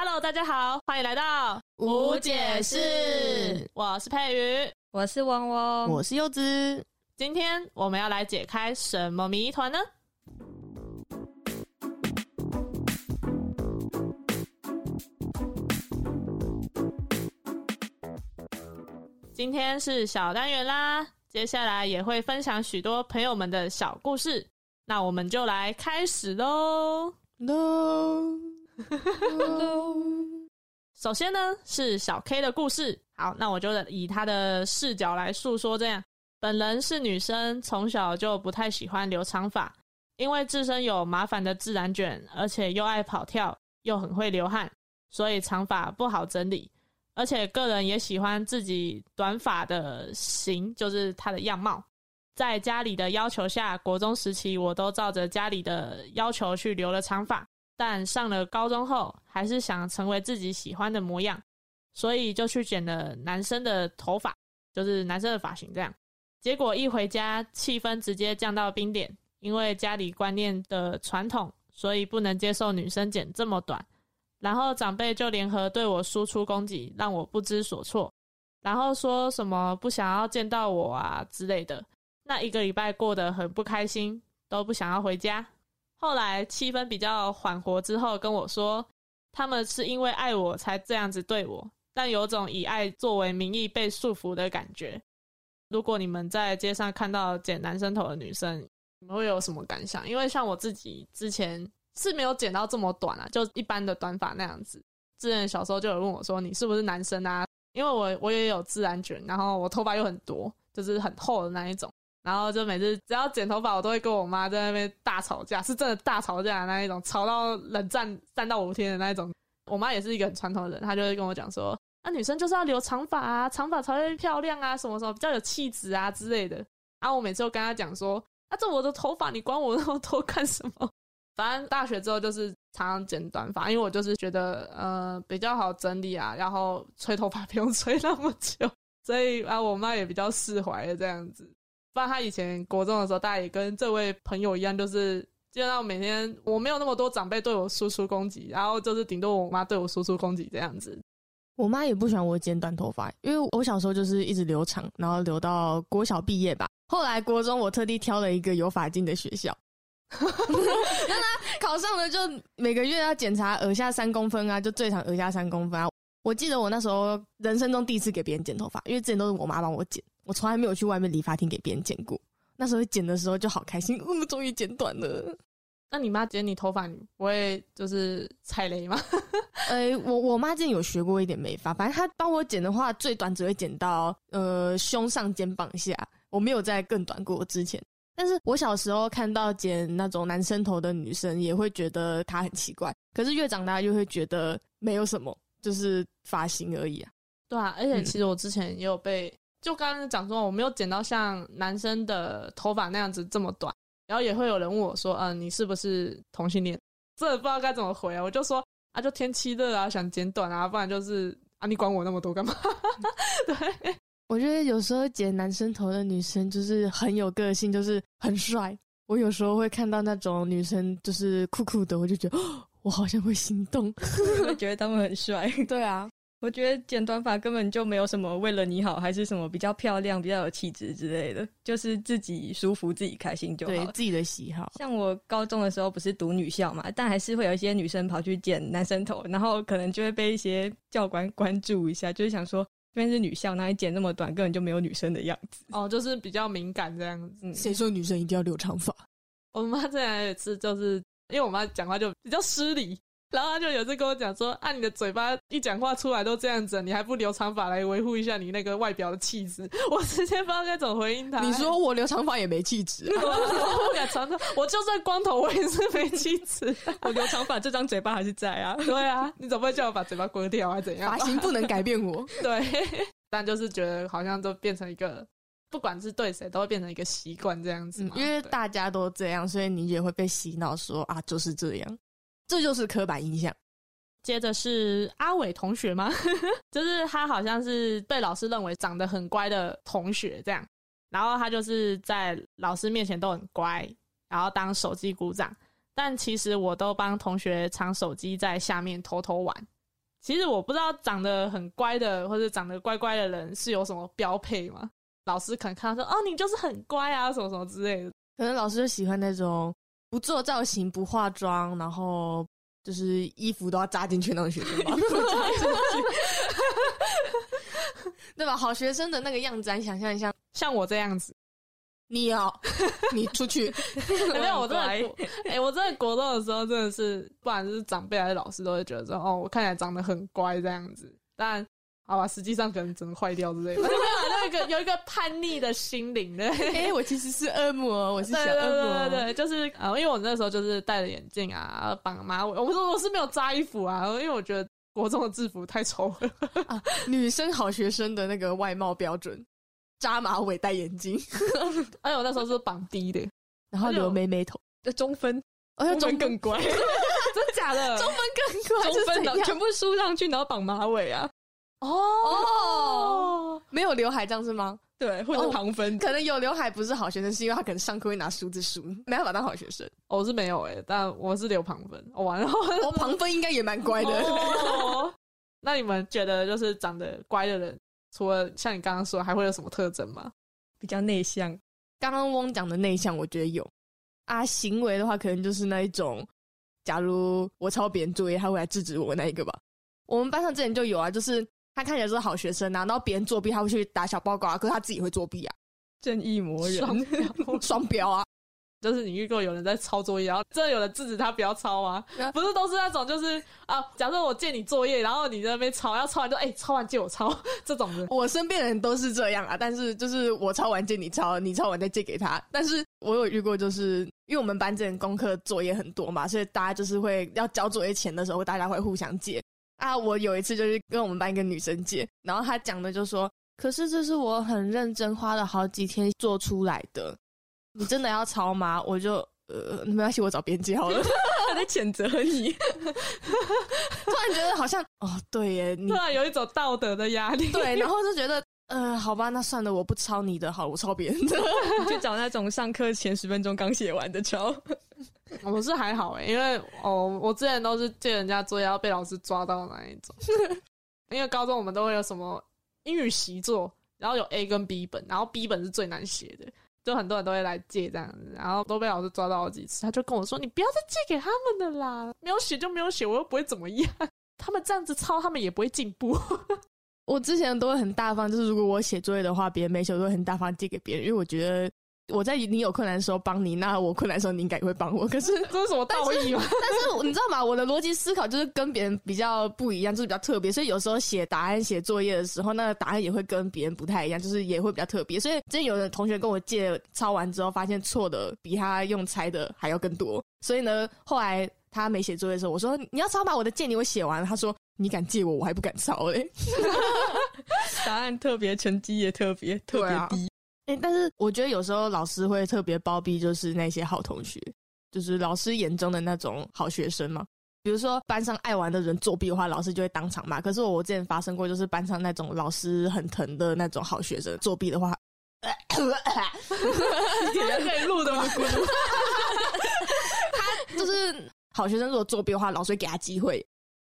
Hello，大家好，欢迎来到无解释，我是佩瑜，我是汪汪，我是柚子。今天我们要来解开什么谜团呢？今天是小单元啦，接下来也会分享许多朋友们的小故事，那我们就来开始喽。No，首先呢是小 K 的故事，好，那我就以他的视角来诉说。这样，本人是女生，从小就不太喜欢留长发，因为自身有麻烦的自然卷，而且又爱跑跳，又很会流汗，所以长发不好整理。而且个人也喜欢自己短发的型，就是它的样貌。在家里的要求下，国中时期我都照着家里的要求去留了长发。但上了高中后，还是想成为自己喜欢的模样，所以就去剪了男生的头发，就是男生的发型这样。结果一回家，气氛直接降到冰点，因为家里观念的传统，所以不能接受女生剪这么短。然后长辈就联合对我输出攻击，让我不知所措，然后说什么不想要见到我啊之类的。那一个礼拜过得很不开心，都不想要回家。后来气氛比较缓和之后，跟我说他们是因为爱我才这样子对我，但有种以爱作为名义被束缚的感觉。如果你们在街上看到剪男生头的女生，你们会有什么感想？因为像我自己之前。是没有剪到这么短啊，就一般的短发那样子。之前小时候就有问我说：“你是不是男生啊？”因为我我也有自然卷，然后我头发又很多，就是很厚的那一种。然后就每次只要剪头发，我都会跟我妈在那边大吵架，是真的大吵架的那一种，吵到冷战三到五天的那一种。我妈也是一个很传统的人，她就会跟我讲说：“那女生就是要留长发啊，长发才会漂亮啊，什么什么比较有气质啊之类的。”然后我每次都跟她讲说：“啊，这我的头发，你管我那么多干什么？” 反正大学之后就是常常剪短发，因为我就是觉得呃比较好整理啊，然后吹头发不用 吹那么久，所以啊我妈也比较释怀的这样子。不然他以前国中的时候，大家也跟这位朋友一样，就是基本上每天我没有那么多长辈对我输出攻击，然后就是顶多我妈对我输出攻击这样子。我妈也不喜欢我剪短头发，因为我小时候就是一直留长，然后留到国小毕业吧。后来国中我特地挑了一个有发镜的学校。那他考上了，就每个月要检查耳下三公分啊，就最长耳下三公分啊。我记得我那时候人生中第一次给别人剪头发，因为之前都是我妈帮我剪，我从来没有去外面理发厅给别人剪过。那时候剪的时候就好开心，嗯终于剪短了。那你妈剪你头发，你不会就是踩雷吗？呃，我我妈之前有学过一点美发，反正她帮我剪的话，最短只会剪到呃胸上肩膀下，我没有再更短过之前。但是我小时候看到剪那种男生头的女生，也会觉得她很奇怪。可是越长大，就会觉得没有什么，就是发型而已啊。对啊，而且其实我之前也有被，就刚刚讲说我没有剪到像男生的头发那样子这么短，然后也会有人问我说：“嗯，你是不是同性恋？”这不知道该怎么回啊。我就说：“啊，就天气热啊，想剪短啊，不然就是啊，你管我那么多干嘛？” 对。我觉得有时候剪男生头的女生就是很有个性，就是很帅。我有时候会看到那种女生就是酷酷的，我就觉得我好像会心动，我觉得他们很帅。对啊，我觉得剪短发根本就没有什么为了你好，还是什么比较漂亮、比较有气质之类的，就是自己舒服、自己开心就好。对自己的喜好。像我高中的时候不是读女校嘛，但还是会有一些女生跑去剪男生头，然后可能就会被一些教官关注一下，就是想说。这边是女校，哪里剪那么短，根本就没有女生的样子。哦，就是比较敏感这样子。谁说女生一定要留长发？我妈这样也是，就是因为我妈讲话就比较失礼。然后她就有次跟我讲说：“啊，你的嘴巴一讲话出来都这样子，你还不留长发来维护一下你那个外表的气质？” 我直接不知道该怎么回应她。你说我留长发也没气质，我敢长发，我就算光头我也是没气质。我留长发，这张嘴巴还是在啊。对啊，你怎么会叫我把嘴巴割掉啊？怎样？发型不能改变我。对，但就是觉得好像都变成一个，不管是对谁都会变成一个习惯这样子。因为大家都这样，所以你也会被洗脑说啊，就是这样。这就是刻板印象。接着是阿伟同学吗？就是他好像是被老师认为长得很乖的同学这样，然后他就是在老师面前都很乖，然后当手机鼓掌。但其实我都帮同学藏手机在下面偷偷玩，其实我不知道长得很乖的或者长得乖乖的人是有什么标配吗？老师可能看到说，哦，你就是很乖啊，什么什么之类的。可能老师就喜欢那种不做造型、不化妆，然后就是衣服都要扎进去那种学生吧。对吧？好学生的那个样子，你想象一下，像我这样子，你要你出去，没有我真的，哎，我在国中的时候真的是，不管是长辈还是老师，都会觉得说，哦，我看起来长得很乖这样子。但好吧，实际上可能整个坏掉之类的，有一个有一个叛逆的心灵的。哎，我其实是恶魔，我是小恶魔，对对对，就是呃，因为我那时候就是戴着眼镜啊，绑马尾，我说我是没有扎衣服啊，因为我觉得。国中的制服太丑了啊！女生好学生的那个外貌标准，扎马尾、戴眼镜。哎我那时候是绑低的，然后留妹妹头，中分，而且中分更乖，真假的？中分更乖，中分的全部梳上去，然后绑马尾啊！哦，没有刘海这样是吗？对，或者旁分，可能有刘海不是好学生，是因为他可能上课会拿梳子梳，没办法当好学生。我是没有哎，但我是留旁分。我完了，我旁分应该也蛮乖的。那你们觉得就是长得乖的人，除了像你刚刚说，还会有什么特征吗？比较内向。刚刚翁讲的内向，我觉得有啊。行为的话，可能就是那一种，假如我抄别人作业，他会来制止我那一个吧。我们班上之前就有啊，就是。他看起来是好学生啊，然后别人作弊，他会去打小报告啊，可是他自己会作弊啊，正义魔人，双标，双标啊！就是你遇过有人在抄作业，然后真的有人制止他不要抄啊？不是都是那种，就是啊，假设我借你作业，然后你在那边抄，要抄完就哎，抄完借我抄 这种的。我身边的人都是这样啊，但是就是我抄完借你抄，你抄完再借给他。但是我有遇过，就是因为我们班这功课作业很多嘛，所以大家就是会要交作业前的时候，大家会互相借。啊，我有一次就是跟我们班一个女生借，然后她讲的就说：“可是这是我很认真花了好几天做出来的，你真的要抄吗？”我就呃，没关系，我找别人借好了。他在谴责你，突然觉得好像哦，对耶，你突然有一种道德的压力。对，然后就觉得呃，好吧，那算了，我不抄你的，好，我抄别人的，去找那种上课前十分钟刚写完的抄。我是还好哎，因为哦，我之前都是借人家作业要被老师抓到那一种。因为高中我们都会有什么英语习作，然后有 A 跟 B 本，然后 B 本是最难写的，就很多人都会来借这样子，然后都被老师抓到好几次。他就跟我说：“你不要再借给他们的啦，没有写就没有写，我又不会怎么样。他们这样子抄，他们也不会进步。”我之前都会很大方，就是如果我写作业的话，别人没写，我都会很大方借给别人，因为我觉得。我在你有困难的时候帮你，那我困难的时候你应该也会帮我。可是 这是什么道义吗？但是你知道吗？我的逻辑思考就是跟别人比较不一样，就是比较特别。所以有时候写答案、写作业的时候，那个答案也会跟别人不太一样，就是也会比较特别。所以之前有的同学跟我借抄完之后，发现错的比他用猜的还要更多。所以呢，后来他没写作业的时候，我说你要抄吧？我的借你，我写完了。他说你敢借我，我还不敢抄嘞。答案特别，成绩也特别特别低。哎，但是我觉得有时候老师会特别包庇，就是那些好同学，就是老师眼中的那种好学生嘛。比如说班上爱玩的人作弊的话，老师就会当场骂。可是我之前发生过，就是班上那种老师很疼的那种好学生作弊的话，你可以录的吗？他就是好学生，如果作弊的话，老师会给他机会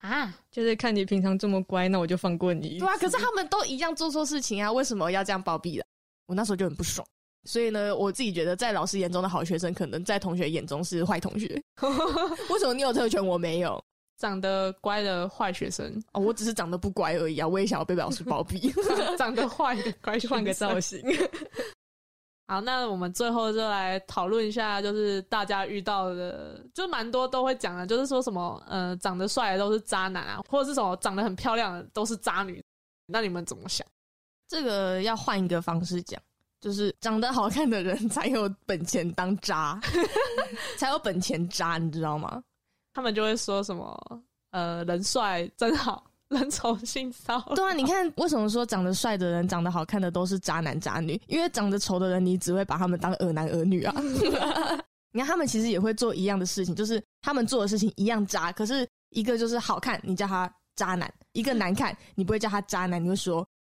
啊。就是看你平常这么乖，那我就放过你。对啊，可是他们都一样做错事情啊，为什么要这样包庇的？我那时候就很不爽，所以呢，我自己觉得在老师眼中的好学生，可能在同学眼中是坏同学。为什么你有特权，我没有？长得乖的坏学生哦，我只是长得不乖而已啊！我也想要被老师包庇。长得坏的乖，换个造型。好，那我们最后就来讨论一下，就是大家遇到的，就蛮多都会讲的，就是说什么呃，长得帅的都是渣男啊，或者是什么长得很漂亮的都是渣女。那你们怎么想？这个要换一个方式讲，就是长得好看的人才有本钱当渣，才有本钱渣，你知道吗？他们就会说什么呃，人帅真好，人丑性骚对啊，你看为什么说长得帅的人、长得好看的都是渣男渣女？因为长得丑的人，你只会把他们当恶男恶女啊。你看他们其实也会做一样的事情，就是他们做的事情一样渣，可是一个就是好看，你叫他渣男；一个难看，你不会叫他渣男，你会说。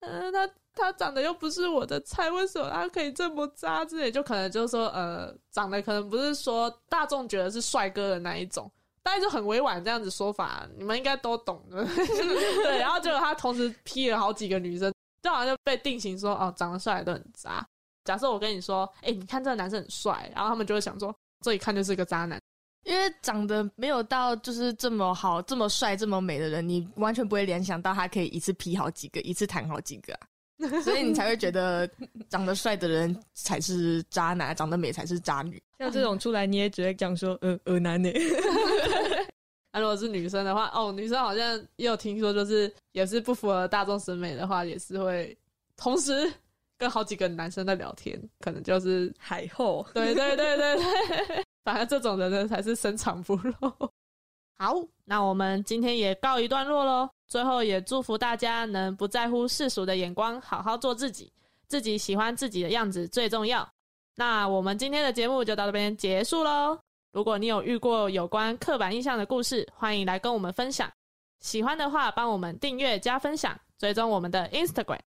嗯、他他长得又不是我的菜，为什么他可以这么渣之类？就可能就是说，呃，长得可能不是说大众觉得是帅哥的那一种。大概就很委婉这样子说法，你们应该都懂的。对，然后结果他同时劈了好几个女生，就好像就被定型说哦，长得帅的都很渣。假设我跟你说，哎、你看这个男生很帅，然后他们就会想说，这一看就是个渣男。因为长得没有到就是这么好、这么帅、这么美的人，你完全不会联想到他可以一次劈好几个，一次谈好几个啊，所以你才会觉得长得帅的人才是渣男，长得美才是渣女。像这种出来，你也只会讲说，呃，恶男呢。那、如果是女生的话，哦，女生好像也有听说，就是也是不符合大众审美的话，也是会同时跟好几个男生在聊天，可能就是海后，对对对对对，这种人呢才是深藏不露。好，那我们今天也告一段落喽。最后也祝福大家能不在乎世俗的眼光，好好做自己，自己喜欢自己的样子最重要。那我们今天的节目就到这边结束喽。如果你有遇过有关刻板印象的故事，欢迎来跟我们分享。喜欢的话，帮我们订阅加分享，追踪我们的 Instagram。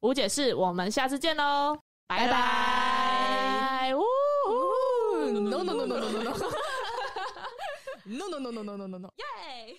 无解释，我们下次见喽，拜拜。No No no no no no no no no no no no no no no no no。耶！